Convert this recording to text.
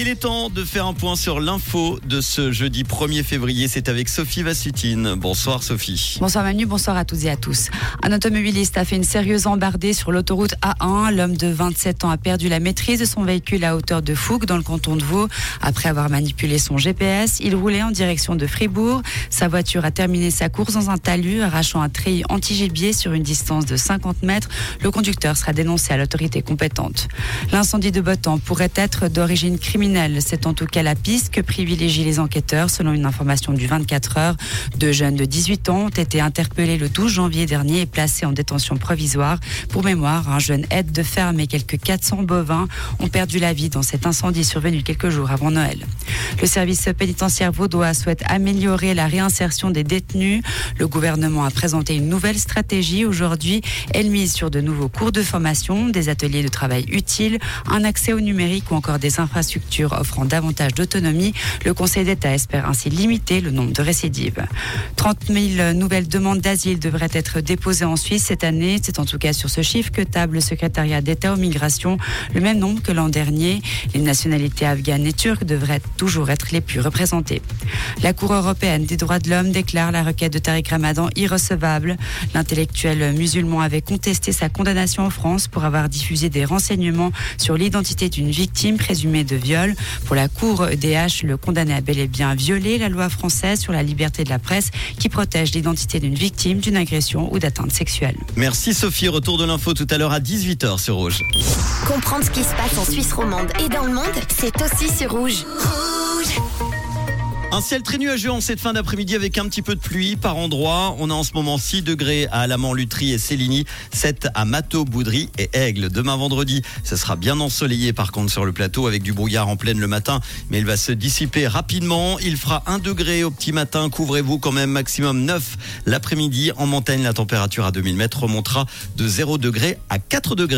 Il est temps de faire un point sur l'info de ce jeudi 1er février. C'est avec Sophie Vassutine. Bonsoir Sophie. Bonsoir Manu, bonsoir à toutes et à tous. Un automobiliste a fait une sérieuse embardée sur l'autoroute A1. L'homme de 27 ans a perdu la maîtrise de son véhicule à hauteur de Fougue dans le canton de Vaud. Après avoir manipulé son GPS, il roulait en direction de Fribourg. Sa voiture a terminé sa course dans un talus, arrachant un treillis anti-gibier sur une distance de 50 mètres. Le conducteur sera dénoncé à l'autorité compétente. L'incendie de Botan pourrait être d'origine criminelle c'est en tout cas la piste que privilégient les enquêteurs selon une information du 24 heures. Deux jeunes de 18 ans ont été interpellés le 12 janvier dernier et placés en détention provisoire. Pour mémoire, un jeune aide de ferme et quelques 400 bovins ont perdu la vie dans cet incendie survenu quelques jours avant Noël. Le service pénitentiaire vaudois souhaite améliorer la réinsertion des détenus. Le gouvernement a présenté une nouvelle stratégie aujourd'hui. Elle mise sur de nouveaux cours de formation, des ateliers de travail utiles, un accès au numérique ou encore des infrastructures offrant davantage d'autonomie. Le Conseil d'État espère ainsi limiter le nombre de récidives. 30 000 nouvelles demandes d'asile devraient être déposées en Suisse cette année. C'est en tout cas sur ce chiffre que table le secrétariat d'État aux migrations, le même nombre que l'an dernier. Les nationalités afghanes et turques devraient toujours être les plus représentées. La Cour européenne des droits de l'homme déclare la requête de Tariq Ramadan irrecevable. L'intellectuel musulman avait contesté sa condamnation en France pour avoir diffusé des renseignements sur l'identité d'une victime présumée de viol. Pour la Cour DH, le condamné a bel et bien violé la loi française sur la liberté de la presse qui protège l'identité d'une victime d'une agression ou d'atteinte sexuelle. Merci Sophie. Retour de l'info tout à l'heure à 18h sur Rouge. Comprendre ce qui se passe en Suisse romande et dans le monde, c'est aussi sur Rouge. Un ciel très nuageux en cette fin d'après-midi avec un petit peu de pluie par endroit. On a en ce moment 6 degrés à Alamant, Lutry et Céligny, 7 à Mato, Boudry et Aigle. Demain vendredi, ce sera bien ensoleillé par contre sur le plateau avec du brouillard en pleine le matin, mais il va se dissiper rapidement. Il fera 1 degré au petit matin, couvrez-vous quand même maximum 9 l'après-midi. En montagne, la température à 2000 mètres remontera de 0 degré à 4 degrés.